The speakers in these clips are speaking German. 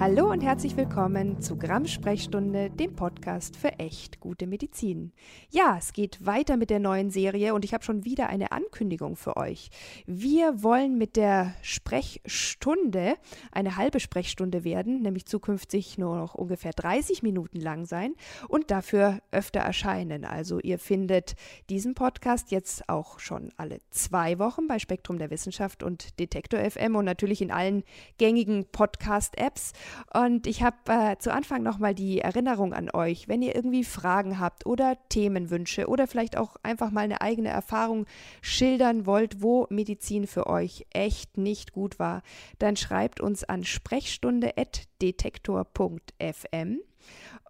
Hallo und herzlich willkommen zu Gramm Sprechstunde, dem Podcast für echt gute Medizin. Ja, es geht weiter mit der neuen Serie und ich habe schon wieder eine Ankündigung für euch. Wir wollen mit der Sprechstunde eine halbe Sprechstunde werden, nämlich zukünftig nur noch ungefähr 30 Minuten lang sein und dafür öfter erscheinen. Also ihr findet diesen Podcast jetzt auch schon alle zwei Wochen bei Spektrum der Wissenschaft und Detektor FM und natürlich in allen gängigen Podcast-Apps. Und ich habe äh, zu Anfang nochmal die Erinnerung an euch, wenn ihr irgendwie Fragen habt oder Themenwünsche oder vielleicht auch einfach mal eine eigene Erfahrung schildern wollt, wo Medizin für euch echt nicht gut war, dann schreibt uns an sprechstunde.detektor.fm.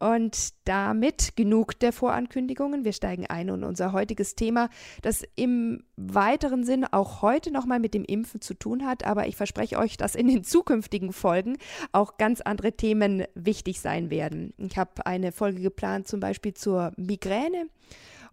Und damit genug der Vorankündigungen. Wir steigen ein in unser heutiges Thema, das im weiteren Sinn auch heute nochmal mit dem Impfen zu tun hat. Aber ich verspreche euch, dass in den zukünftigen Folgen auch ganz andere Themen wichtig sein werden. Ich habe eine Folge geplant, zum Beispiel zur Migräne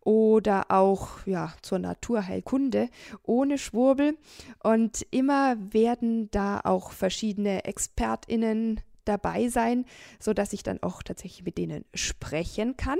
oder auch ja, zur Naturheilkunde ohne Schwurbel. Und immer werden da auch verschiedene ExpertInnen dabei sein, sodass ich dann auch tatsächlich mit denen sprechen kann.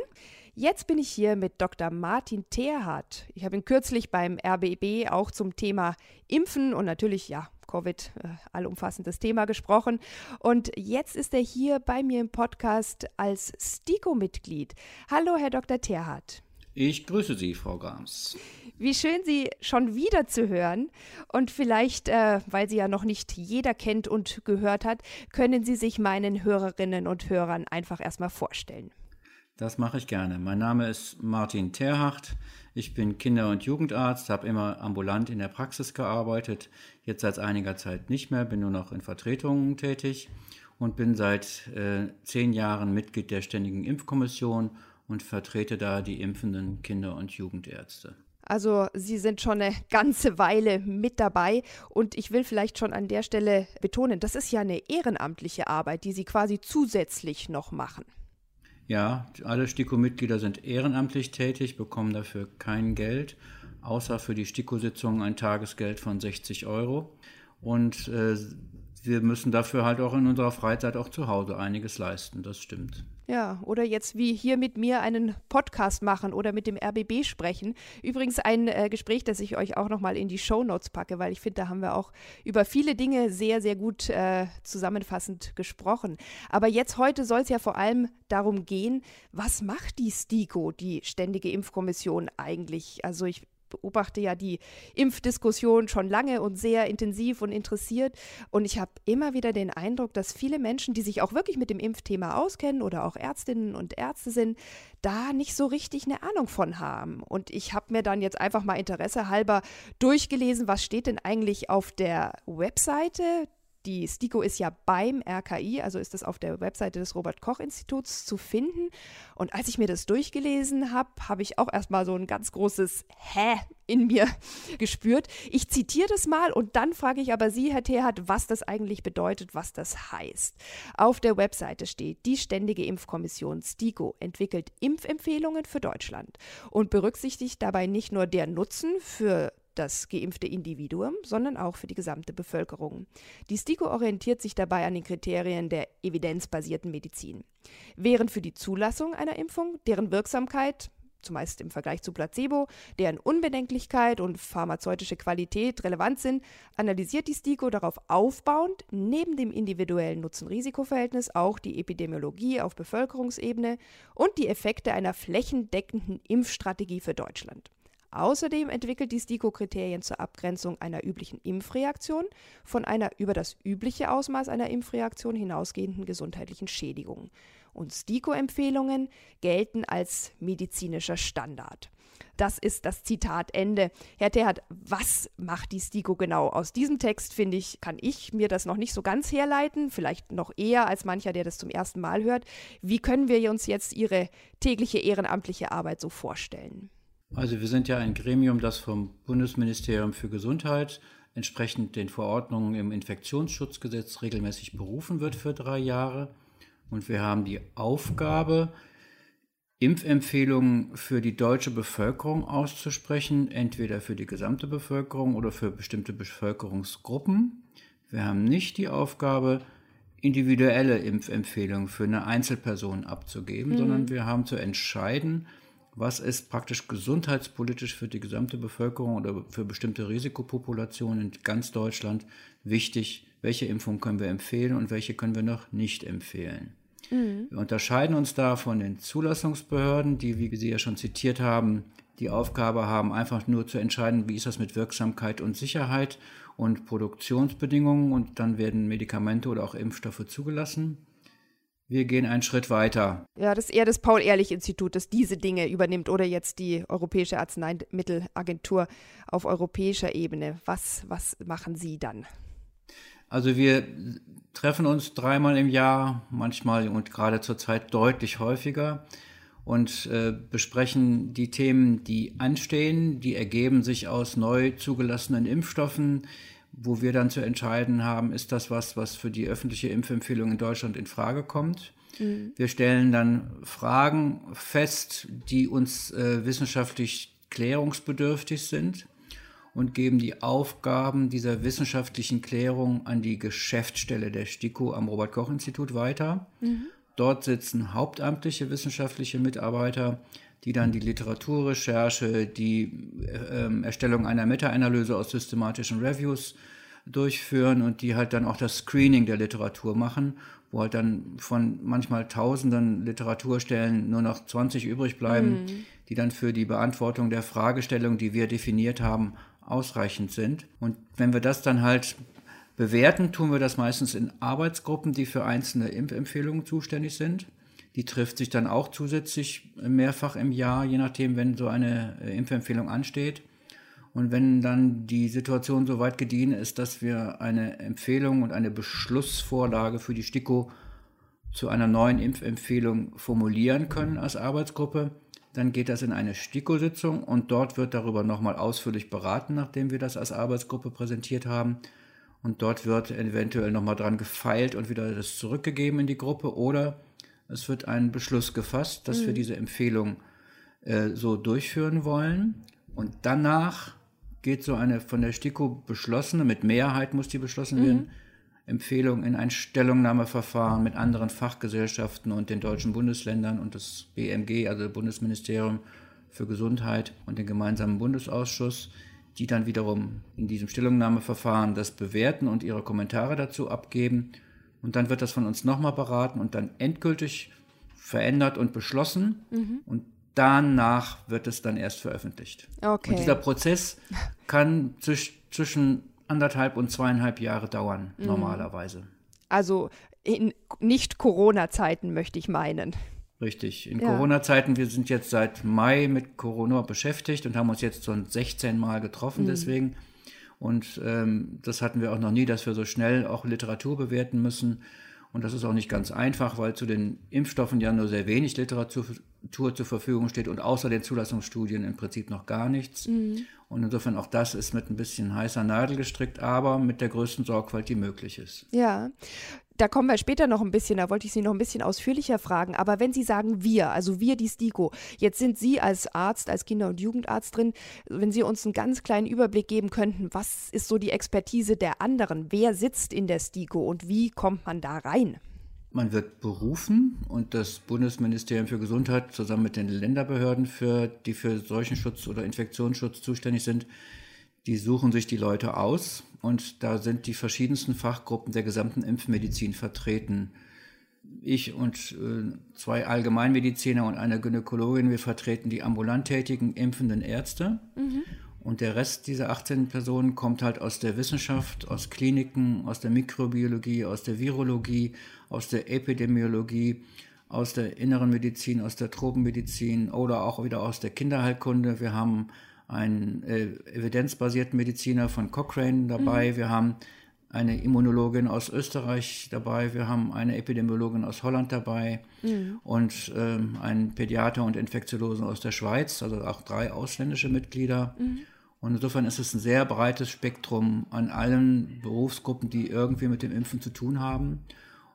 Jetzt bin ich hier mit Dr. Martin Terhardt. Ich habe ihn kürzlich beim RBB auch zum Thema Impfen und natürlich, ja, Covid, äh, allumfassendes Thema gesprochen. Und jetzt ist er hier bei mir im Podcast als STIKO-Mitglied. Hallo, Herr Dr. Terhardt. Ich grüße Sie, Frau Grams. Wie schön, Sie schon wieder zu hören. Und vielleicht, äh, weil Sie ja noch nicht jeder kennt und gehört hat, können Sie sich meinen Hörerinnen und Hörern einfach erstmal vorstellen. Das mache ich gerne. Mein Name ist Martin Terhacht. Ich bin Kinder- und Jugendarzt, habe immer ambulant in der Praxis gearbeitet, jetzt seit einiger Zeit nicht mehr, bin nur noch in Vertretungen tätig und bin seit äh, zehn Jahren Mitglied der Ständigen Impfkommission und vertrete da die impfenden Kinder- und Jugendärzte. Also Sie sind schon eine ganze Weile mit dabei und ich will vielleicht schon an der Stelle betonen, das ist ja eine ehrenamtliche Arbeit, die Sie quasi zusätzlich noch machen. Ja, alle STIKO-Mitglieder sind ehrenamtlich tätig, bekommen dafür kein Geld, außer für die STIKO-Sitzungen ein Tagesgeld von 60 Euro. Und äh, wir müssen dafür halt auch in unserer Freizeit auch zu Hause einiges leisten, das stimmt. Ja, oder jetzt wie hier mit mir einen Podcast machen oder mit dem RBB sprechen. Übrigens ein äh, Gespräch, das ich euch auch nochmal in die Show Notes packe, weil ich finde, da haben wir auch über viele Dinge sehr, sehr gut äh, zusammenfassend gesprochen. Aber jetzt heute soll es ja vor allem darum gehen, was macht die STIKO, die Ständige Impfkommission eigentlich? Also ich beobachte ja die Impfdiskussion schon lange und sehr intensiv und interessiert. Und ich habe immer wieder den Eindruck, dass viele Menschen, die sich auch wirklich mit dem Impfthema auskennen oder auch Ärztinnen und Ärzte sind, da nicht so richtig eine Ahnung von haben. Und ich habe mir dann jetzt einfach mal Interesse halber durchgelesen, was steht denn eigentlich auf der Webseite die STIKO ist ja beim RKI, also ist das auf der Webseite des Robert-Koch-Instituts zu finden. Und als ich mir das durchgelesen habe, habe ich auch erstmal so ein ganz großes Hä in mir gespürt. Ich zitiere das mal und dann frage ich aber Sie, Herr Terhardt, was das eigentlich bedeutet, was das heißt. Auf der Webseite steht, die Ständige Impfkommission STIKO entwickelt Impfempfehlungen für Deutschland und berücksichtigt dabei nicht nur der Nutzen für das geimpfte Individuum, sondern auch für die gesamte Bevölkerung. Die STIKO orientiert sich dabei an den Kriterien der evidenzbasierten Medizin. Während für die Zulassung einer Impfung, deren Wirksamkeit zumeist im Vergleich zu Placebo, deren Unbedenklichkeit und pharmazeutische Qualität relevant sind, analysiert die STIKO darauf aufbauend neben dem individuellen Nutzen-Risiko-Verhältnis auch die Epidemiologie auf Bevölkerungsebene und die Effekte einer flächendeckenden Impfstrategie für Deutschland. Außerdem entwickelt die STIKO Kriterien zur Abgrenzung einer üblichen Impfreaktion von einer über das übliche Ausmaß einer Impfreaktion hinausgehenden gesundheitlichen Schädigung. Und STIKO-Empfehlungen gelten als medizinischer Standard. Das ist das Zitatende. Herr Terhardt, was macht die STIKO genau? Aus diesem Text, finde ich, kann ich mir das noch nicht so ganz herleiten, vielleicht noch eher als mancher, der das zum ersten Mal hört. Wie können wir uns jetzt Ihre tägliche ehrenamtliche Arbeit so vorstellen? Also wir sind ja ein Gremium, das vom Bundesministerium für Gesundheit entsprechend den Verordnungen im Infektionsschutzgesetz regelmäßig berufen wird für drei Jahre. Und wir haben die Aufgabe, Impfempfehlungen für die deutsche Bevölkerung auszusprechen, entweder für die gesamte Bevölkerung oder für bestimmte Bevölkerungsgruppen. Wir haben nicht die Aufgabe, individuelle Impfempfehlungen für eine Einzelperson abzugeben, mhm. sondern wir haben zu entscheiden, was ist praktisch gesundheitspolitisch für die gesamte Bevölkerung oder für bestimmte Risikopopulationen in ganz Deutschland wichtig, welche Impfung können wir empfehlen und welche können wir noch nicht empfehlen. Mhm. Wir unterscheiden uns da von den Zulassungsbehörden, die, wie Sie ja schon zitiert haben, die Aufgabe haben, einfach nur zu entscheiden, wie ist das mit Wirksamkeit und Sicherheit und Produktionsbedingungen und dann werden Medikamente oder auch Impfstoffe zugelassen. Wir gehen einen Schritt weiter. Ja, das ist eher das Paul-Ehrlich-Institut, das diese Dinge übernimmt oder jetzt die Europäische Arzneimittelagentur auf europäischer Ebene. Was, was machen Sie dann? Also wir treffen uns dreimal im Jahr, manchmal und gerade zurzeit deutlich häufiger und äh, besprechen die Themen, die anstehen. Die ergeben sich aus neu zugelassenen Impfstoffen, wo wir dann zu entscheiden haben, ist das was, was für die öffentliche Impfempfehlung in Deutschland in Frage kommt. Mhm. Wir stellen dann Fragen fest, die uns äh, wissenschaftlich klärungsbedürftig sind und geben die Aufgaben dieser wissenschaftlichen Klärung an die Geschäftsstelle der STIKO am Robert Koch Institut weiter. Mhm. Dort sitzen hauptamtliche wissenschaftliche Mitarbeiter, die dann die Literaturrecherche, die äh, Erstellung einer Meta-Analyse aus systematischen Reviews durchführen und die halt dann auch das Screening der Literatur machen, wo halt dann von manchmal tausenden Literaturstellen nur noch 20 übrig bleiben, mhm. die dann für die Beantwortung der Fragestellung, die wir definiert haben, ausreichend sind. Und wenn wir das dann halt bewerten, tun wir das meistens in Arbeitsgruppen, die für einzelne Impfempfehlungen zuständig sind. Die trifft sich dann auch zusätzlich mehrfach im Jahr, je nachdem, wenn so eine äh, Impfempfehlung ansteht. Und wenn dann die Situation so weit gediehen ist, dass wir eine Empfehlung und eine Beschlussvorlage für die STIKO zu einer neuen Impfempfehlung formulieren können als Arbeitsgruppe, dann geht das in eine STIKO-Sitzung und dort wird darüber nochmal ausführlich beraten, nachdem wir das als Arbeitsgruppe präsentiert haben. Und dort wird eventuell nochmal dran gefeilt und wieder das zurückgegeben in die Gruppe oder es wird ein Beschluss gefasst, dass mhm. wir diese Empfehlung äh, so durchführen wollen. Und danach geht so eine von der STIKO beschlossene, mit Mehrheit muss die beschlossen mhm. werden, Empfehlung in ein Stellungnahmeverfahren mit anderen Fachgesellschaften und den deutschen Bundesländern und das BMG, also Bundesministerium für Gesundheit und den gemeinsamen Bundesausschuss, die dann wiederum in diesem Stellungnahmeverfahren das bewerten und ihre Kommentare dazu abgeben. Und dann wird das von uns nochmal beraten und dann endgültig verändert und beschlossen. Mhm. Und danach wird es dann erst veröffentlicht. Okay. Und dieser Prozess kann zwischen anderthalb und zweieinhalb Jahre dauern, mhm. normalerweise. Also in Nicht-Corona-Zeiten möchte ich meinen. Richtig. In ja. Corona-Zeiten, wir sind jetzt seit Mai mit Corona beschäftigt und haben uns jetzt schon 16 Mal getroffen mhm. deswegen. Und ähm, das hatten wir auch noch nie, dass wir so schnell auch Literatur bewerten müssen. Und das ist auch nicht ganz einfach, weil zu den Impfstoffen ja nur sehr wenig Literatur zur Verfügung steht und außer den Zulassungsstudien im Prinzip noch gar nichts. Mhm. Und insofern auch das ist mit ein bisschen heißer Nadel gestrickt, aber mit der größten Sorgfalt, die möglich ist. Ja, da kommen wir später noch ein bisschen, da wollte ich Sie noch ein bisschen ausführlicher fragen. Aber wenn Sie sagen wir, also wir die STIKO, jetzt sind Sie als Arzt, als Kinder- und Jugendarzt drin, wenn Sie uns einen ganz kleinen Überblick geben könnten, was ist so die Expertise der anderen? Wer sitzt in der STIKO und wie kommt man da rein? Man wird berufen und das Bundesministerium für Gesundheit zusammen mit den Länderbehörden, für, die für Seuchenschutz oder Infektionsschutz zuständig sind, die suchen sich die Leute aus und da sind die verschiedensten Fachgruppen der gesamten Impfmedizin vertreten. Ich und äh, zwei Allgemeinmediziner und eine Gynäkologin, wir vertreten die ambulant tätigen impfenden Ärzte. Mhm. Und der Rest dieser 18 Personen kommt halt aus der Wissenschaft, aus Kliniken, aus der Mikrobiologie, aus der Virologie, aus der Epidemiologie, aus der inneren Medizin, aus der Tropenmedizin oder auch wieder aus der Kinderheilkunde. Wir haben einen äh, evidenzbasierten Mediziner von Cochrane dabei. Mhm. Wir haben eine Immunologin aus Österreich dabei, wir haben eine Epidemiologin aus Holland dabei mhm. und ähm, einen Pädiater und Infektiologen aus der Schweiz, also auch drei ausländische Mitglieder. Mhm. Und insofern ist es ein sehr breites Spektrum an allen Berufsgruppen, die irgendwie mit dem Impfen zu tun haben.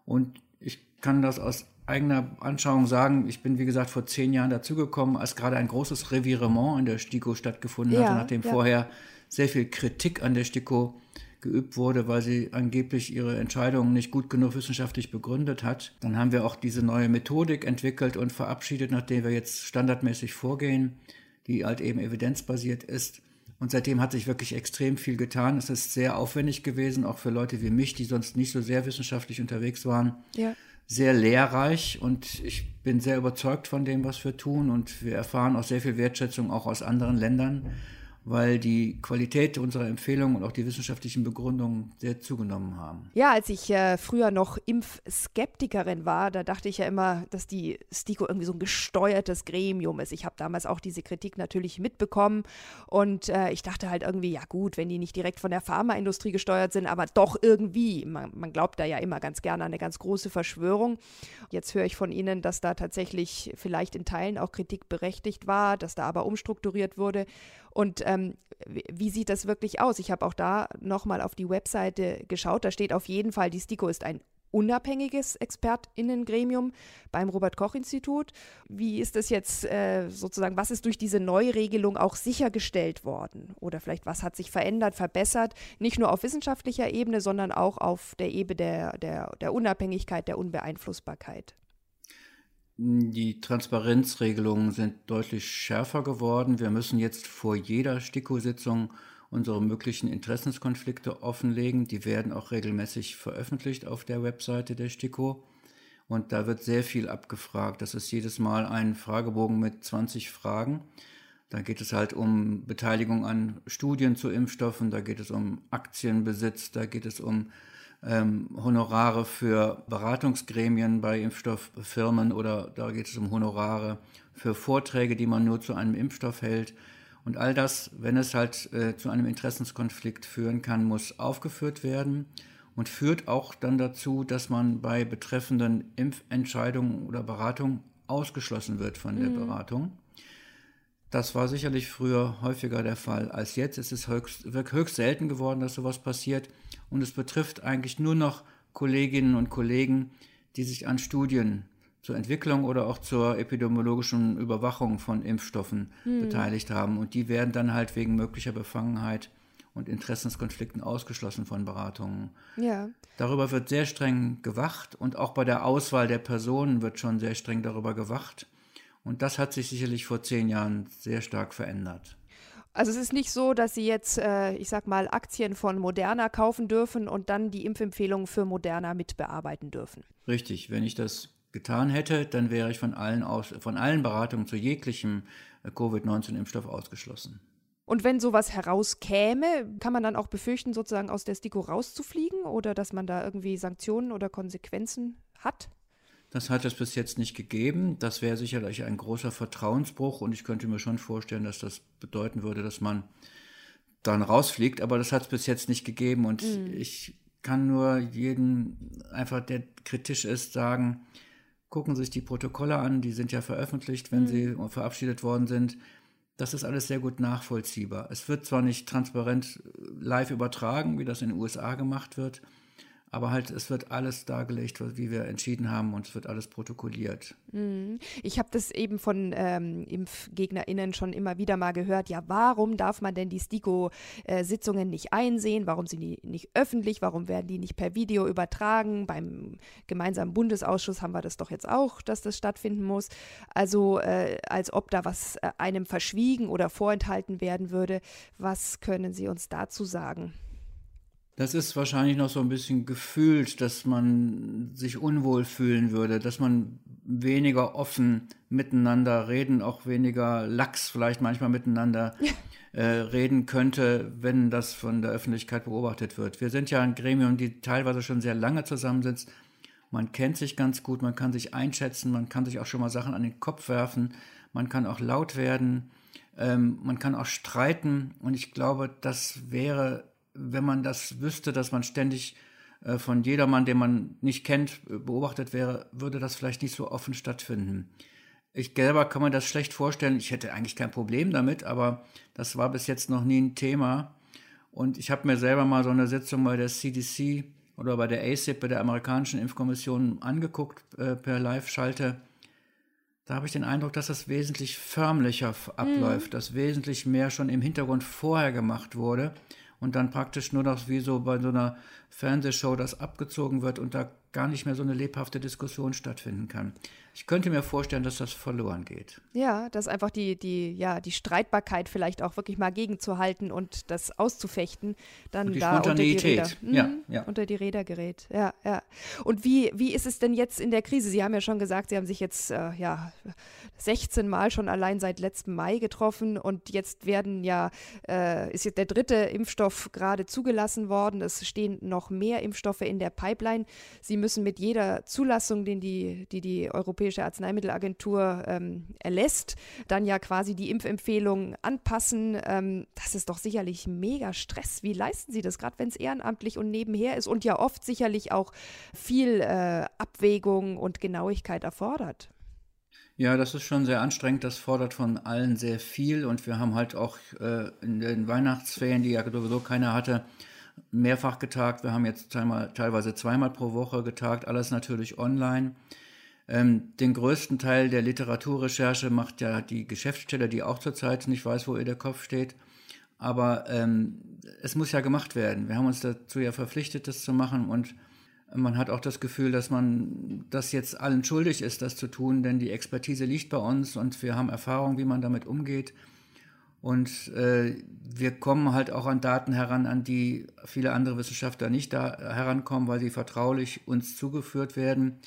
Und ich kann das aus eigener Anschauung sagen, ich bin wie gesagt vor zehn Jahren dazugekommen, als gerade ein großes Revirement in der STIKO stattgefunden ja, hatte, nachdem ja. vorher sehr viel Kritik an der STIKO geübt wurde, weil sie angeblich ihre Entscheidungen nicht gut genug wissenschaftlich begründet hat. Dann haben wir auch diese neue Methodik entwickelt und verabschiedet, nachdem wir jetzt standardmäßig vorgehen, die halt eben evidenzbasiert ist. Und seitdem hat sich wirklich extrem viel getan. Es ist sehr aufwendig gewesen, auch für Leute wie mich, die sonst nicht so sehr wissenschaftlich unterwegs waren. Ja. Sehr lehrreich und ich bin sehr überzeugt von dem, was wir tun. Und wir erfahren auch sehr viel Wertschätzung auch aus anderen Ländern weil die Qualität unserer Empfehlungen und auch die wissenschaftlichen Begründungen sehr zugenommen haben. Ja, als ich äh, früher noch Impfskeptikerin war, da dachte ich ja immer, dass die STIKO irgendwie so ein gesteuertes Gremium ist. Ich habe damals auch diese Kritik natürlich mitbekommen und äh, ich dachte halt irgendwie, ja gut, wenn die nicht direkt von der Pharmaindustrie gesteuert sind, aber doch irgendwie. Man, man glaubt da ja immer ganz gerne an eine ganz große Verschwörung. Jetzt höre ich von Ihnen, dass da tatsächlich vielleicht in Teilen auch Kritik berechtigt war, dass da aber umstrukturiert wurde. Und ähm, wie sieht das wirklich aus? Ich habe auch da nochmal auf die Webseite geschaut. Da steht auf jeden Fall, die STIKO ist ein unabhängiges Expertinnengremium beim Robert Koch Institut. Wie ist das jetzt äh, sozusagen, was ist durch diese Neuregelung auch sichergestellt worden? Oder vielleicht was hat sich verändert, verbessert, nicht nur auf wissenschaftlicher Ebene, sondern auch auf der Ebene der, der, der Unabhängigkeit, der Unbeeinflussbarkeit? Die Transparenzregelungen sind deutlich schärfer geworden. Wir müssen jetzt vor jeder STIKO-Sitzung unsere möglichen Interessenskonflikte offenlegen. Die werden auch regelmäßig veröffentlicht auf der Webseite der STIKO. Und da wird sehr viel abgefragt. Das ist jedes Mal ein Fragebogen mit 20 Fragen. Da geht es halt um Beteiligung an Studien zu Impfstoffen, da geht es um Aktienbesitz, da geht es um ähm, Honorare für Beratungsgremien bei Impfstofffirmen oder da geht es um Honorare für Vorträge, die man nur zu einem Impfstoff hält. Und all das, wenn es halt äh, zu einem Interessenskonflikt führen kann, muss aufgeführt werden und führt auch dann dazu, dass man bei betreffenden Impfentscheidungen oder Beratungen ausgeschlossen wird von der mhm. Beratung. Das war sicherlich früher häufiger der Fall als jetzt. Es ist höchst, höchst selten geworden, dass sowas passiert. Und es betrifft eigentlich nur noch Kolleginnen und Kollegen, die sich an Studien zur Entwicklung oder auch zur epidemiologischen Überwachung von Impfstoffen hm. beteiligt haben. Und die werden dann halt wegen möglicher Befangenheit und Interessenskonflikten ausgeschlossen von Beratungen. Ja. Darüber wird sehr streng gewacht und auch bei der Auswahl der Personen wird schon sehr streng darüber gewacht. Und das hat sich sicherlich vor zehn Jahren sehr stark verändert. Also es ist nicht so, dass Sie jetzt, äh, ich sag mal, Aktien von Moderna kaufen dürfen und dann die Impfempfehlungen für Moderna mitbearbeiten dürfen. Richtig, wenn ich das getan hätte, dann wäre ich von allen, aus, von allen Beratungen zu jeglichem äh, Covid-19-Impfstoff ausgeschlossen. Und wenn sowas herauskäme, kann man dann auch befürchten, sozusagen aus der STIKO rauszufliegen oder dass man da irgendwie Sanktionen oder Konsequenzen hat? Das hat es bis jetzt nicht gegeben. Das wäre sicherlich ein großer Vertrauensbruch und ich könnte mir schon vorstellen, dass das bedeuten würde, dass man dann rausfliegt. Aber das hat es bis jetzt nicht gegeben und mhm. ich kann nur jeden, einfach der kritisch ist, sagen, gucken Sie sich die Protokolle an, die sind ja veröffentlicht, wenn mhm. sie verabschiedet worden sind. Das ist alles sehr gut nachvollziehbar. Es wird zwar nicht transparent live übertragen, wie das in den USA gemacht wird, aber halt, es wird alles dargelegt, wie wir entschieden haben und es wird alles protokolliert. Mhm. Ich habe das eben von ähm, ImpfgegnerInnen schon immer wieder mal gehört. Ja, warum darf man denn die STIKO-Sitzungen äh, nicht einsehen? Warum sind die nicht öffentlich? Warum werden die nicht per Video übertragen? Beim gemeinsamen Bundesausschuss haben wir das doch jetzt auch, dass das stattfinden muss. Also, äh, als ob da was äh, einem verschwiegen oder vorenthalten werden würde. Was können Sie uns dazu sagen? Das ist wahrscheinlich noch so ein bisschen gefühlt, dass man sich unwohl fühlen würde, dass man weniger offen miteinander reden, auch weniger lax vielleicht manchmal miteinander äh, reden könnte, wenn das von der Öffentlichkeit beobachtet wird. Wir sind ja ein Gremium, die teilweise schon sehr lange zusammensitzt. Man kennt sich ganz gut, man kann sich einschätzen, man kann sich auch schon mal Sachen an den Kopf werfen, man kann auch laut werden, ähm, man kann auch streiten. Und ich glaube, das wäre wenn man das wüsste, dass man ständig äh, von jedermann, den man nicht kennt, beobachtet wäre, würde das vielleicht nicht so offen stattfinden. Ich selber kann mir das schlecht vorstellen. Ich hätte eigentlich kein Problem damit, aber das war bis jetzt noch nie ein Thema. Und ich habe mir selber mal so eine Sitzung bei der CDC oder bei der ACIP, bei der amerikanischen Impfkommission, angeguckt äh, per Live-Schalte. Da habe ich den Eindruck, dass das wesentlich förmlicher abläuft, mhm. dass wesentlich mehr schon im Hintergrund vorher gemacht wurde und dann praktisch nur noch wie so bei so einer Fernsehshow das abgezogen wird und da gar nicht mehr so eine lebhafte Diskussion stattfinden kann. Ich könnte mir vorstellen, dass das verloren geht. Ja, dass einfach die, die, ja, die Streitbarkeit vielleicht auch wirklich mal gegenzuhalten und das auszufechten, dann und die da unter die Räder, hm, ja, ja. unter die Räder gerät. Ja, ja. Und wie, wie ist es denn jetzt in der Krise? Sie haben ja schon gesagt, Sie haben sich jetzt äh, ja 16 Mal schon allein seit letztem Mai getroffen und jetzt werden ja, äh, ist jetzt der dritte Impfstoff gerade zugelassen worden. Es stehen noch mehr Impfstoffe in der Pipeline. Sie müssen mit jeder Zulassung, den die, die, die Europäische Arzneimittelagentur ähm, erlässt, dann ja quasi die Impfempfehlungen anpassen. Ähm, das ist doch sicherlich mega Stress. Wie leisten Sie das, gerade wenn es ehrenamtlich und nebenher ist und ja oft sicherlich auch viel äh, Abwägung und Genauigkeit erfordert? Ja, das ist schon sehr anstrengend. Das fordert von allen sehr viel. Und wir haben halt auch äh, in den Weihnachtsferien, die ja sowieso keiner hatte, mehrfach getagt. Wir haben jetzt teilweise zweimal pro Woche getagt, alles natürlich online. Ähm, den größten Teil der Literaturrecherche macht ja die Geschäftsstelle, die auch zurzeit nicht weiß, wo ihr der Kopf steht. Aber ähm, es muss ja gemacht werden. Wir haben uns dazu ja verpflichtet, das zu machen und man hat auch das Gefühl, dass man das jetzt allen schuldig ist, das zu tun, denn die Expertise liegt bei uns und wir haben Erfahrung, wie man damit umgeht. Und äh, wir kommen halt auch an Daten heran, an die viele andere Wissenschaftler nicht da herankommen, weil sie vertraulich uns zugeführt werden.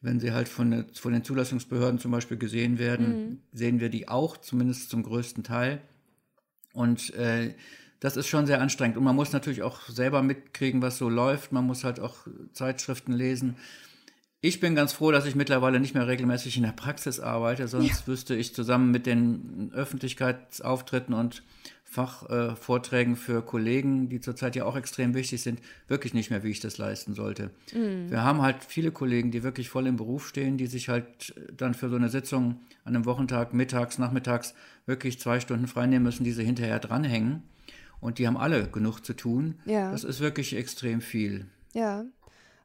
Wenn sie halt von, von den Zulassungsbehörden zum Beispiel gesehen werden, mhm. sehen wir die auch, zumindest zum größten Teil. Und äh, das ist schon sehr anstrengend. Und man muss natürlich auch selber mitkriegen, was so läuft. Man muss halt auch Zeitschriften lesen. Ich bin ganz froh, dass ich mittlerweile nicht mehr regelmäßig in der Praxis arbeite, sonst ja. wüsste ich zusammen mit den Öffentlichkeitsauftritten und Fachvorträgen äh, für Kollegen, die zurzeit ja auch extrem wichtig sind, wirklich nicht mehr, wie ich das leisten sollte. Mhm. Wir haben halt viele Kollegen, die wirklich voll im Beruf stehen, die sich halt dann für so eine Sitzung an einem Wochentag, mittags, nachmittags wirklich zwei Stunden freinehmen müssen, die sie hinterher dranhängen. Und die haben alle genug zu tun. Ja. Das ist wirklich extrem viel. Ja.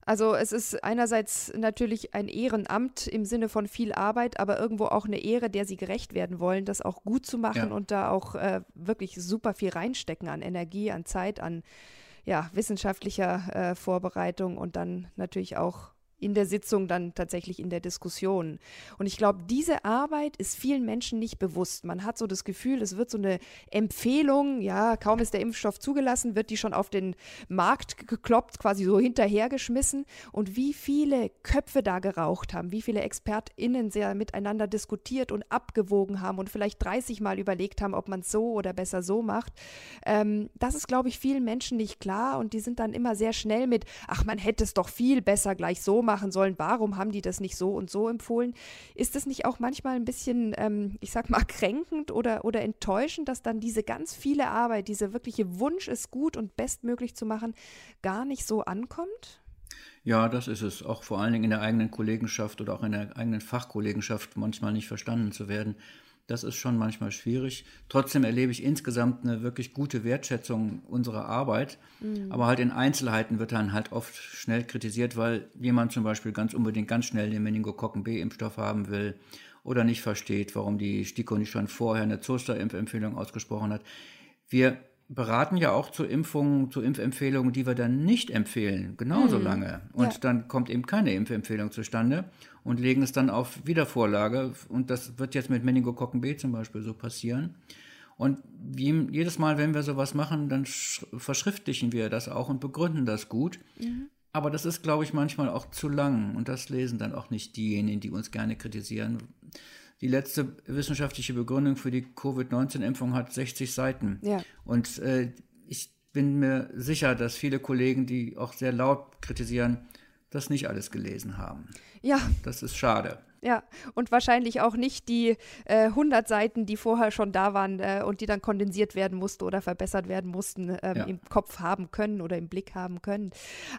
Also es ist einerseits natürlich ein Ehrenamt im Sinne von viel Arbeit, aber irgendwo auch eine Ehre, der sie gerecht werden wollen, das auch gut zu machen ja. und da auch äh, wirklich super viel reinstecken an Energie, an Zeit, an ja, wissenschaftlicher äh, Vorbereitung und dann natürlich auch in der Sitzung dann tatsächlich in der Diskussion. Und ich glaube, diese Arbeit ist vielen Menschen nicht bewusst. Man hat so das Gefühl, es wird so eine Empfehlung, ja, kaum ist der Impfstoff zugelassen, wird die schon auf den Markt gekloppt, quasi so hinterhergeschmissen. Und wie viele Köpfe da geraucht haben, wie viele ExpertInnen sehr miteinander diskutiert und abgewogen haben und vielleicht 30 Mal überlegt haben, ob man es so oder besser so macht. Ähm, das ist, glaube ich, vielen Menschen nicht klar und die sind dann immer sehr schnell mit, ach, man hätte es doch viel besser gleich so machen sollen, warum haben die das nicht so und so empfohlen? Ist das nicht auch manchmal ein bisschen, ähm, ich sag mal, kränkend oder, oder enttäuschend, dass dann diese ganz viele Arbeit, dieser wirkliche Wunsch, es gut und bestmöglich zu machen, gar nicht so ankommt? Ja, das ist es. Auch vor allen Dingen in der eigenen Kollegenschaft oder auch in der eigenen Fachkollegenschaft manchmal nicht verstanden zu werden. Das ist schon manchmal schwierig. Trotzdem erlebe ich insgesamt eine wirklich gute Wertschätzung unserer Arbeit. Mhm. Aber halt in Einzelheiten wird dann halt oft schnell kritisiert, weil jemand zum Beispiel ganz unbedingt ganz schnell den Meningokokken B-Impfstoff haben will oder nicht versteht, warum die STIKO nicht schon vorher eine Zoster-Impfempfehlung ausgesprochen hat. Wir beraten ja auch zu Impfungen, zu Impfempfehlungen, die wir dann nicht empfehlen, genauso mhm. lange. Und ja. dann kommt eben keine Impfempfehlung zustande und legen es dann auf Wiedervorlage. Und das wird jetzt mit Meningokokken B zum Beispiel so passieren. Und jedes Mal, wenn wir sowas machen, dann verschriftlichen wir das auch und begründen das gut. Mhm. Aber das ist, glaube ich, manchmal auch zu lang. Und das lesen dann auch nicht diejenigen, die uns gerne kritisieren die letzte wissenschaftliche Begründung für die Covid-19-Impfung hat 60 Seiten. Ja. Und äh, ich bin mir sicher, dass viele Kollegen, die auch sehr laut kritisieren, das nicht alles gelesen haben. Ja. Das ist schade. Ja, und wahrscheinlich auch nicht die äh, 100 Seiten, die vorher schon da waren äh, und die dann kondensiert werden mussten oder verbessert werden mussten, ähm, ja. im Kopf haben können oder im Blick haben können.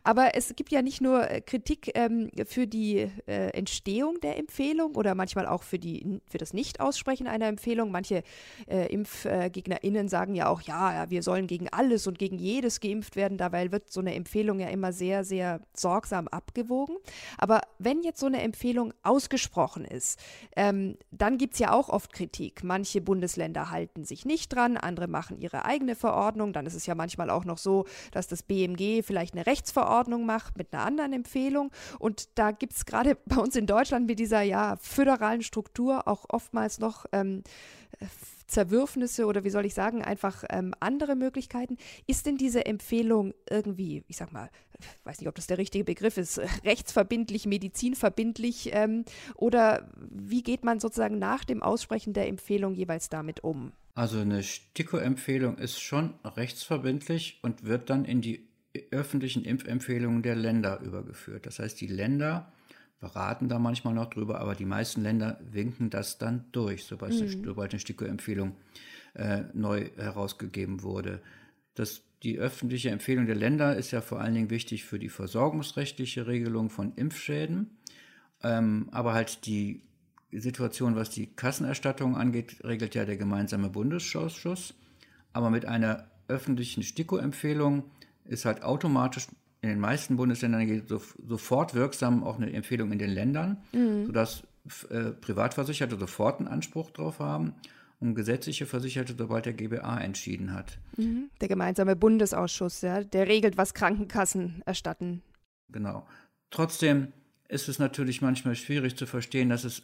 Aber es gibt ja nicht nur äh, Kritik ähm, für die äh, Entstehung der Empfehlung oder manchmal auch für, die, für das Nicht-Aussprechen einer Empfehlung. Manche äh, ImpfgegnerInnen sagen ja auch, ja, wir sollen gegen alles und gegen jedes geimpft werden. Dabei wird so eine Empfehlung ja immer sehr, sehr sorgsam abgewogen. Aber wenn jetzt so eine Empfehlung ausgesprochen ausgesprochen ist, ähm, dann gibt es ja auch oft Kritik. Manche Bundesländer halten sich nicht dran, andere machen ihre eigene Verordnung. Dann ist es ja manchmal auch noch so, dass das BMG vielleicht eine Rechtsverordnung macht mit einer anderen Empfehlung. Und da gibt es gerade bei uns in Deutschland mit dieser ja föderalen Struktur auch oftmals noch ähm, Zerwürfnisse oder wie soll ich sagen, einfach ähm, andere Möglichkeiten. Ist denn diese Empfehlung irgendwie, ich sag mal, weiß nicht, ob das der richtige Begriff ist, rechtsverbindlich, medizinverbindlich ähm, oder wie geht man sozusagen nach dem Aussprechen der Empfehlung jeweils damit um? Also eine STIKO-Empfehlung ist schon rechtsverbindlich und wird dann in die öffentlichen Impfempfehlungen der Länder übergeführt. Das heißt, die Länder beraten da manchmal noch drüber, aber die meisten Länder winken das dann durch, sobald, mhm. sobald eine STIKO-Empfehlung äh, neu herausgegeben wurde. Das, die öffentliche Empfehlung der Länder ist ja vor allen Dingen wichtig für die versorgungsrechtliche Regelung von Impfschäden, ähm, aber halt die Situation, was die Kassenerstattung angeht, regelt ja der gemeinsame Bundesausschuss. Aber mit einer öffentlichen STIKO-Empfehlung ist halt automatisch in den meisten Bundesländern geht so, sofort wirksam auch eine Empfehlung in den Ländern, mhm. sodass äh, Privatversicherte sofort einen Anspruch drauf haben und gesetzliche Versicherte, sobald der GBA entschieden hat. Mhm. Der gemeinsame Bundesausschuss, ja, der regelt, was Krankenkassen erstatten. Genau. Trotzdem ist es natürlich manchmal schwierig zu verstehen, dass es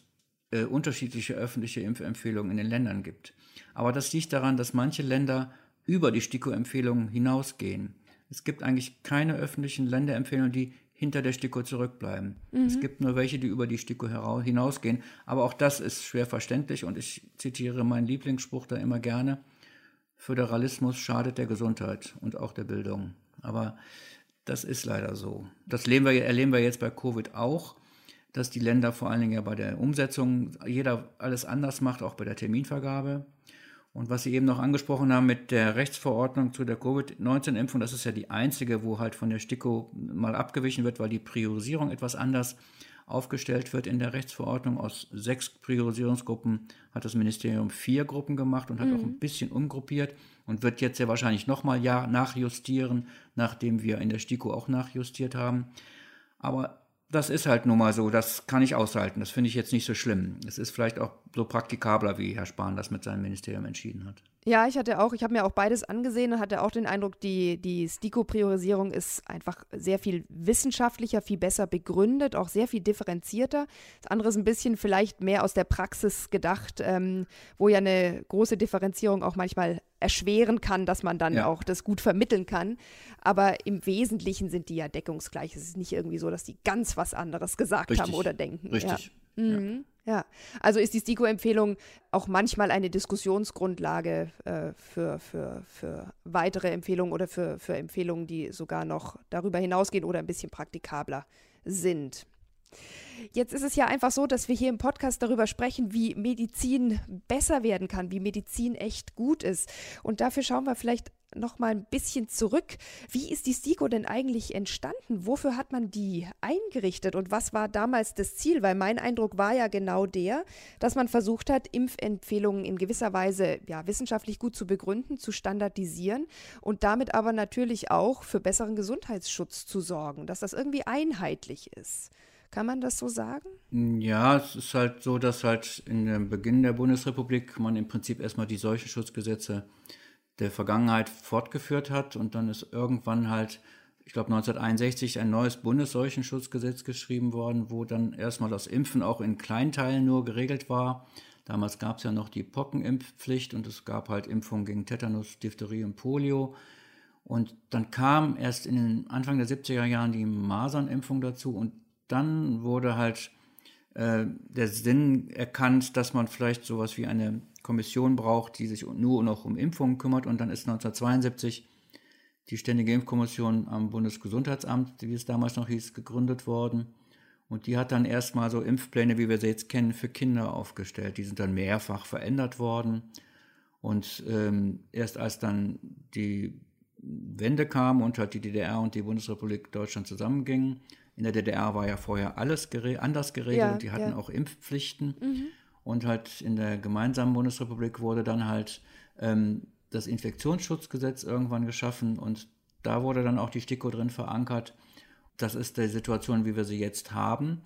äh, unterschiedliche öffentliche Impfempfehlungen in den Ländern gibt. Aber das liegt daran, dass manche Länder über die STIKO-Empfehlungen hinausgehen. Es gibt eigentlich keine öffentlichen Länderempfehlungen, die hinter der STIKO zurückbleiben. Mhm. Es gibt nur welche, die über die STIKO hinausgehen. Aber auch das ist schwer verständlich und ich zitiere meinen Lieblingsspruch da immer gerne. Föderalismus schadet der Gesundheit und auch der Bildung. Aber das ist leider so. Das erleben wir, erleben wir jetzt bei Covid auch, dass die Länder vor allen Dingen ja bei der Umsetzung jeder alles anders macht, auch bei der Terminvergabe. Und was Sie eben noch angesprochen haben mit der Rechtsverordnung zu der Covid-19-Impfung, das ist ja die einzige, wo halt von der STIKO mal abgewichen wird, weil die Priorisierung etwas anders aufgestellt wird in der Rechtsverordnung. Aus sechs Priorisierungsgruppen hat das Ministerium vier Gruppen gemacht und hat mhm. auch ein bisschen umgruppiert und wird jetzt ja wahrscheinlich nochmal ja nachjustieren, nachdem wir in der STIKO auch nachjustiert haben. Aber das ist halt nun mal so, das kann ich aushalten. Das finde ich jetzt nicht so schlimm. Es ist vielleicht auch so praktikabler, wie Herr Spahn das mit seinem Ministerium entschieden hat. Ja, ich hatte auch, ich habe mir auch beides angesehen und hatte auch den Eindruck, die, die STIKO-Priorisierung ist einfach sehr viel wissenschaftlicher, viel besser begründet, auch sehr viel differenzierter. Das andere ist ein bisschen vielleicht mehr aus der Praxis gedacht, ähm, wo ja eine große Differenzierung auch manchmal erschweren kann, dass man dann ja. auch das gut vermitteln kann. Aber im Wesentlichen sind die ja deckungsgleich. Es ist nicht irgendwie so, dass die ganz was anderes gesagt Richtig. haben oder denken. Richtig. Ja. Mhm. Ja, also ist die STIKO-Empfehlung auch manchmal eine Diskussionsgrundlage äh, für, für, für weitere Empfehlungen oder für, für Empfehlungen, die sogar noch darüber hinausgehen oder ein bisschen praktikabler sind. Jetzt ist es ja einfach so, dass wir hier im Podcast darüber sprechen, wie Medizin besser werden kann, wie Medizin echt gut ist. Und dafür schauen wir vielleicht noch mal ein bisschen zurück. Wie ist die STIKO denn eigentlich entstanden? Wofür hat man die eingerichtet und was war damals das Ziel? Weil mein Eindruck war ja genau der, dass man versucht hat, Impfempfehlungen in gewisser Weise ja, wissenschaftlich gut zu begründen, zu standardisieren und damit aber natürlich auch für besseren Gesundheitsschutz zu sorgen, dass das irgendwie einheitlich ist. Kann man das so sagen? Ja, es ist halt so, dass halt in dem Beginn der Bundesrepublik man im Prinzip erstmal die Seuchenschutzgesetze der Vergangenheit fortgeführt hat und dann ist irgendwann halt, ich glaube 1961, ein neues Bundesseuchenschutzgesetz geschrieben worden, wo dann erstmal das Impfen auch in Kleinteilen nur geregelt war. Damals gab es ja noch die Pockenimpfpflicht und es gab halt Impfungen gegen Tetanus, Diphtherie und Polio. Und dann kam erst in den Anfang der 70er Jahren die Masernimpfung dazu und dann wurde halt äh, der Sinn erkannt, dass man vielleicht sowas wie eine Kommission braucht, die sich nur noch um Impfungen kümmert. Und dann ist 1972 die Ständige Impfkommission am Bundesgesundheitsamt, wie es damals noch hieß, gegründet worden. Und die hat dann erstmal so Impfpläne, wie wir sie jetzt kennen, für Kinder aufgestellt. Die sind dann mehrfach verändert worden. Und ähm, erst als dann die Wende kam und halt die DDR und die Bundesrepublik Deutschland zusammengingen, in der DDR war ja vorher alles gere anders geregelt ja, und die hatten ja. auch Impfpflichten. Mhm. Und halt in der gemeinsamen Bundesrepublik wurde dann halt ähm, das Infektionsschutzgesetz irgendwann geschaffen und da wurde dann auch die STIKO drin verankert. Das ist die Situation, wie wir sie jetzt haben.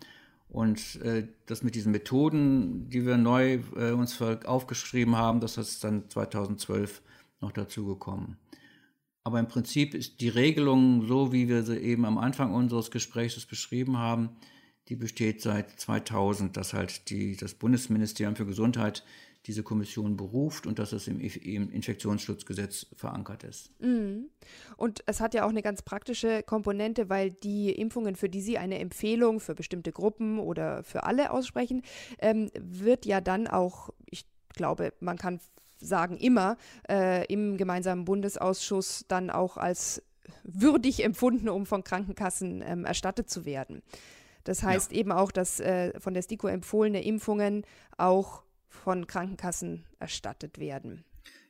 Und äh, das mit diesen Methoden, die wir neu äh, uns aufgeschrieben haben, das ist dann 2012 noch dazugekommen. Aber im Prinzip ist die Regelung, so wie wir sie eben am Anfang unseres Gesprächs beschrieben haben, die besteht seit 2000, dass halt die, das Bundesministerium für Gesundheit diese Kommission beruft und dass es im, Infektionsschutzgesetz verankert ist. Mhm. Und es hat ja auch eine ganz praktische Komponente, weil die Impfungen, für die Sie eine Empfehlung für bestimmte Gruppen oder für alle aussprechen, ähm, wird ja dann auch, ich glaube, man kann sagen immer, äh, im gemeinsamen Bundesausschuss dann auch als würdig empfunden, um von Krankenkassen ähm, erstattet zu werden. Das heißt ja. eben auch, dass äh, von der STIKO empfohlene Impfungen auch von Krankenkassen erstattet werden.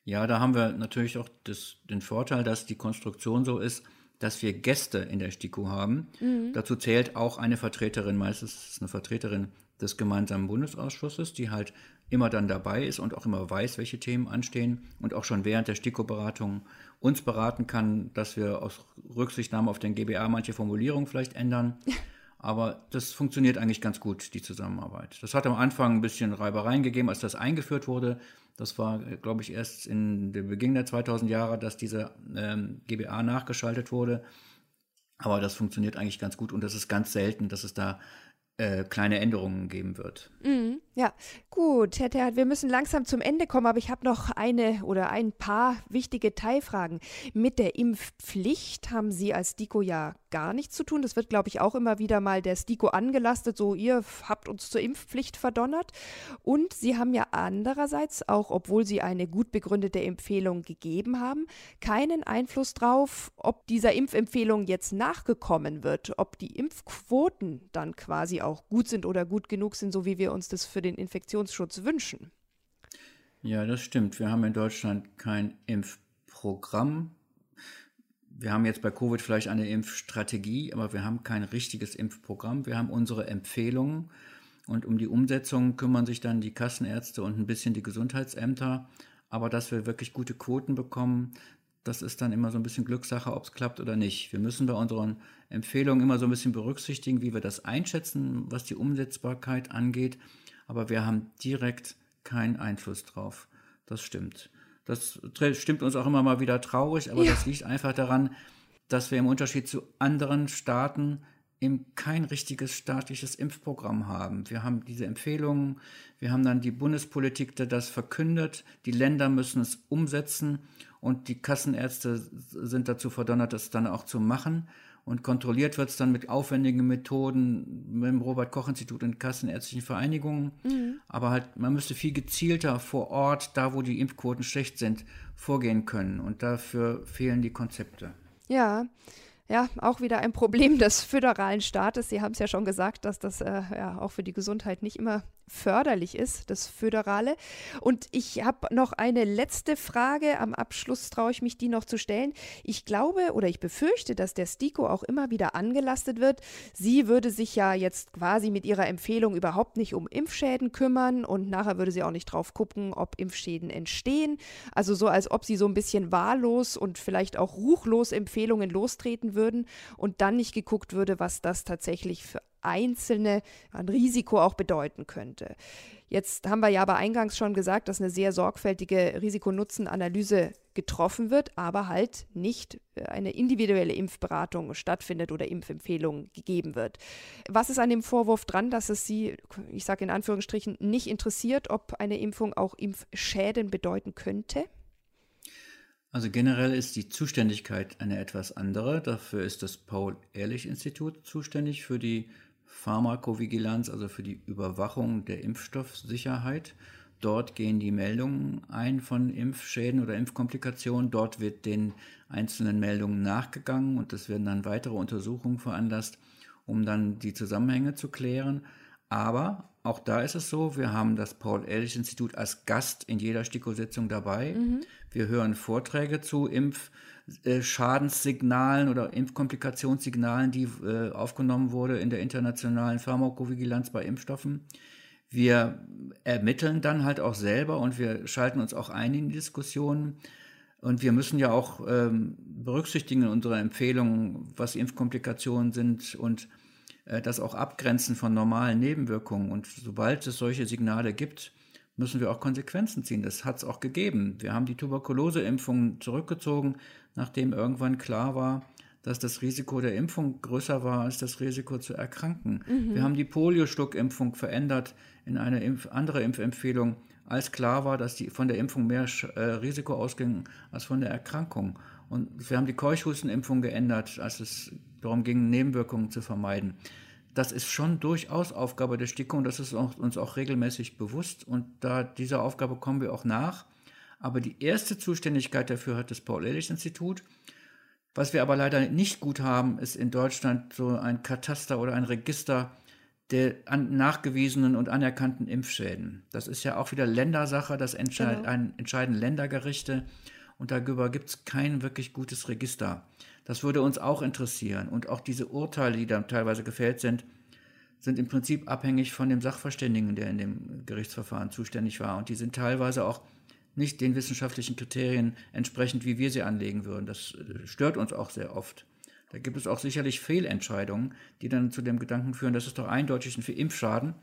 Ja, da haben wir natürlich auch das, den Vorteil, dass die Konstruktion so ist, dass wir Gäste in der STIKO haben. Mhm. Dazu zählt auch eine Vertreterin, meistens eine Vertreterin des gemeinsamen Bundesausschusses, die halt immer dann dabei ist und auch immer weiß, welche Themen anstehen und auch schon während der STIKO-Beratung uns beraten kann, dass wir aus Rücksichtnahme auf den GBA manche Formulierungen vielleicht ändern. Aber das funktioniert eigentlich ganz gut, die Zusammenarbeit. Das hat am Anfang ein bisschen Reibereien gegeben, als das eingeführt wurde. Das war, glaube ich, erst in dem Beginn der 2000 Jahre, dass diese ähm, GBA nachgeschaltet wurde. Aber das funktioniert eigentlich ganz gut und das ist ganz selten, dass es da äh, kleine Änderungen geben wird. Mhm, ja, gut, Herr Terhat, wir müssen langsam zum Ende kommen, aber ich habe noch eine oder ein paar wichtige Teilfragen. Mit der Impfpflicht haben Sie als DIKO ja gar nichts zu tun. Das wird, glaube ich, auch immer wieder mal der STIKO angelastet, so ihr habt uns zur Impfpflicht verdonnert. Und Sie haben ja andererseits, auch obwohl Sie eine gut begründete Empfehlung gegeben haben, keinen Einfluss drauf, ob dieser Impfempfehlung jetzt nachgekommen wird, ob die Impfquoten dann quasi auch gut sind oder gut genug sind, so wie wir uns das für den Infektionsschutz wünschen. Ja, das stimmt. Wir haben in Deutschland kein Impfprogramm wir haben jetzt bei Covid vielleicht eine Impfstrategie, aber wir haben kein richtiges Impfprogramm. Wir haben unsere Empfehlungen und um die Umsetzung kümmern sich dann die Kassenärzte und ein bisschen die Gesundheitsämter. Aber dass wir wirklich gute Quoten bekommen, das ist dann immer so ein bisschen Glückssache, ob es klappt oder nicht. Wir müssen bei unseren Empfehlungen immer so ein bisschen berücksichtigen, wie wir das einschätzen, was die Umsetzbarkeit angeht. Aber wir haben direkt keinen Einfluss drauf. Das stimmt. Das stimmt uns auch immer mal wieder traurig, aber ja. das liegt einfach daran, dass wir im Unterschied zu anderen Staaten eben kein richtiges staatliches Impfprogramm haben. Wir haben diese Empfehlungen, wir haben dann die Bundespolitik, die das verkündet, die Länder müssen es umsetzen und die Kassenärzte sind dazu verdonnert, das dann auch zu machen. Und kontrolliert wird es dann mit aufwendigen Methoden mit dem Robert-Koch-Institut und kassenärztlichen Vereinigungen. Mhm. Aber halt, man müsste viel gezielter vor Ort, da wo die Impfquoten schlecht sind, vorgehen können. Und dafür fehlen die Konzepte. Ja, ja, auch wieder ein Problem des föderalen Staates. Sie haben es ja schon gesagt, dass das äh, ja auch für die Gesundheit nicht immer förderlich ist, das Föderale. Und ich habe noch eine letzte Frage. Am Abschluss traue ich mich, die noch zu stellen. Ich glaube oder ich befürchte, dass der STIKO auch immer wieder angelastet wird. Sie würde sich ja jetzt quasi mit ihrer Empfehlung überhaupt nicht um Impfschäden kümmern und nachher würde sie auch nicht drauf gucken, ob Impfschäden entstehen. Also so, als ob sie so ein bisschen wahllos und vielleicht auch ruchlos Empfehlungen lostreten würden und dann nicht geguckt würde, was das tatsächlich für Einzelne ein Risiko auch bedeuten könnte. Jetzt haben wir ja aber eingangs schon gesagt, dass eine sehr sorgfältige Risikonutzen-Analyse getroffen wird, aber halt nicht äh, eine individuelle Impfberatung stattfindet oder Impfempfehlung gegeben wird. Was ist an dem Vorwurf dran, dass es Sie, ich sage in Anführungsstrichen, nicht interessiert, ob eine Impfung auch Impfschäden bedeuten könnte? Also generell ist die Zuständigkeit eine etwas andere. Dafür ist das Paul-Ehrlich-Institut zuständig für die Pharmakovigilanz, also für die Überwachung der Impfstoffsicherheit. Dort gehen die Meldungen ein von Impfschäden oder Impfkomplikationen. Dort wird den einzelnen Meldungen nachgegangen und es werden dann weitere Untersuchungen veranlasst, um dann die Zusammenhänge zu klären. Aber auch da ist es so, wir haben das Paul-Ehrlich-Institut als Gast in jeder STIKO-Sitzung dabei. Mhm. Wir hören Vorträge zu Impfschadenssignalen äh, oder Impfkomplikationssignalen, die äh, aufgenommen wurde in der internationalen Pharmakovigilanz bei Impfstoffen. Wir ermitteln dann halt auch selber und wir schalten uns auch ein in die Diskussionen. Und wir müssen ja auch ähm, berücksichtigen in unserer Empfehlung, was Impfkomplikationen sind und das auch abgrenzen von normalen Nebenwirkungen. Und sobald es solche Signale gibt, müssen wir auch Konsequenzen ziehen. Das hat es auch gegeben. Wir haben die Tuberkuloseimpfung zurückgezogen, nachdem irgendwann klar war, dass das Risiko der Impfung größer war als das Risiko zu erkranken. Mhm. Wir haben die Polio-Schluckimpfung verändert in eine Impf andere Impfempfehlung, als klar war, dass die von der Impfung mehr äh, Risiko ausging als von der Erkrankung. Und wir haben die Keuchhustenimpfung geändert, als es darum ging, Nebenwirkungen zu vermeiden. Das ist schon durchaus Aufgabe der STIKO und das ist auch, uns auch regelmäßig bewusst. Und da dieser Aufgabe kommen wir auch nach. Aber die erste Zuständigkeit dafür hat das Paul-Ehrlich-Institut. Was wir aber leider nicht gut haben, ist in Deutschland so ein Kataster oder ein Register der nachgewiesenen und anerkannten Impfschäden. Das ist ja auch wieder Ländersache, das entscheid, genau. entscheiden Ländergerichte und darüber gibt es kein wirklich gutes Register. Das würde uns auch interessieren. Und auch diese Urteile, die da teilweise gefällt sind, sind im Prinzip abhängig von dem Sachverständigen, der in dem Gerichtsverfahren zuständig war. Und die sind teilweise auch nicht den wissenschaftlichen Kriterien entsprechend, wie wir sie anlegen würden. Das äh, stört uns auch sehr oft. Da gibt es auch sicherlich Fehlentscheidungen, die dann zu dem Gedanken führen, das ist doch eindeutig ein Impfschaden.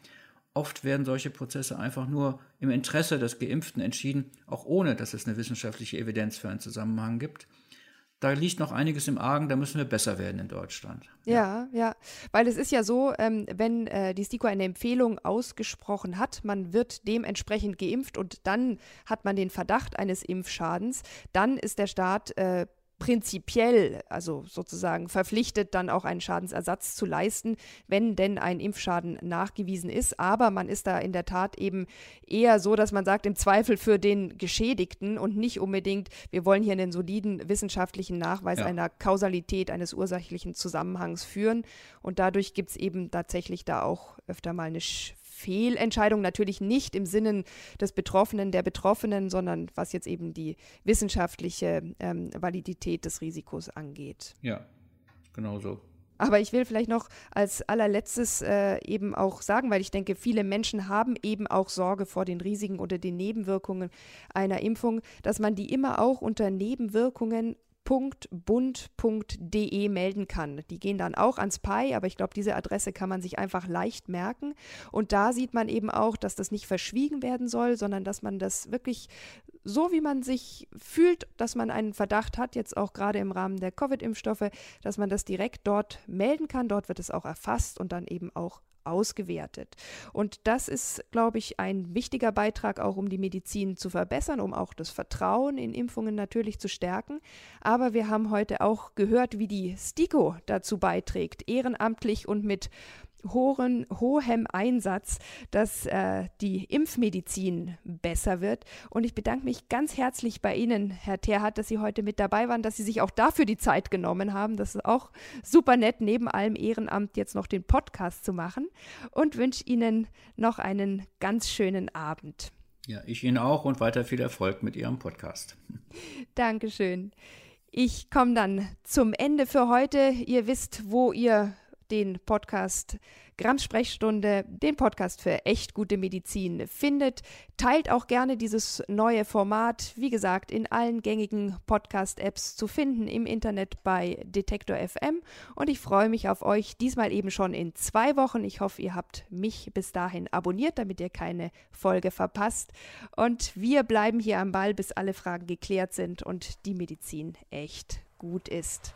Oft werden solche Prozesse einfach nur im Interesse des Geimpften entschieden, auch ohne dass es eine wissenschaftliche Evidenz für einen Zusammenhang gibt da liegt noch einiges im Argen, da müssen wir besser werden in Deutschland. Ja, ja, ja. weil es ist ja so, ähm, wenn äh, die STIKO eine Empfehlung ausgesprochen hat, man wird dementsprechend geimpft und dann hat man den Verdacht eines Impfschadens, dann ist der Staat äh, prinzipiell, also sozusagen verpflichtet, dann auch einen Schadensersatz zu leisten, wenn denn ein Impfschaden nachgewiesen ist. Aber man ist da in der Tat eben eher so, dass man sagt, im Zweifel für den Geschädigten und nicht unbedingt, wir wollen hier einen soliden wissenschaftlichen Nachweis ja. einer Kausalität, eines ursächlichen Zusammenhangs führen. Und dadurch gibt es eben tatsächlich da auch öfter mal eine Fehlentscheidung natürlich nicht im Sinne des Betroffenen, der Betroffenen, sondern was jetzt eben die wissenschaftliche ähm, Validität des Risikos angeht. Ja, genau so. Aber ich will vielleicht noch als allerletztes äh, eben auch sagen, weil ich denke, viele Menschen haben eben auch Sorge vor den Risiken oder den Nebenwirkungen einer Impfung, dass man die immer auch unter Nebenwirkungen www.bund.de melden kann. Die gehen dann auch ans PI, aber ich glaube, diese Adresse kann man sich einfach leicht merken. Und da sieht man eben auch, dass das nicht verschwiegen werden soll, sondern dass man das wirklich so, wie man sich fühlt, dass man einen Verdacht hat, jetzt auch gerade im Rahmen der Covid-Impfstoffe, dass man das direkt dort melden kann. Dort wird es auch erfasst und dann eben auch ausgewertet. Und das ist, glaube ich, ein wichtiger Beitrag auch, um die Medizin zu verbessern, um auch das Vertrauen in Impfungen natürlich zu stärken. Aber wir haben heute auch gehört, wie die STIKO dazu beiträgt, ehrenamtlich und mit hohen, hohem Einsatz, dass äh, die Impfmedizin besser wird. Und ich bedanke mich ganz herzlich bei Ihnen, Herr Terhardt, dass Sie heute mit dabei waren, dass Sie sich auch dafür die Zeit genommen haben. Das ist auch super nett, neben allem Ehrenamt jetzt noch den Podcast zu machen. Und wünsche Ihnen noch einen ganz schönen Abend. Ja, ich Ihnen auch und weiter viel Erfolg mit Ihrem Podcast. Dankeschön. Ich komme dann zum Ende für heute. Ihr wisst, wo ihr den Podcast Grams Sprechstunde, den Podcast für echt gute Medizin findet. Teilt auch gerne dieses neue Format, wie gesagt, in allen gängigen Podcast-Apps zu finden im Internet bei Detektor FM. Und ich freue mich auf euch diesmal eben schon in zwei Wochen. Ich hoffe, ihr habt mich bis dahin abonniert, damit ihr keine Folge verpasst. Und wir bleiben hier am Ball, bis alle Fragen geklärt sind und die Medizin echt gut ist.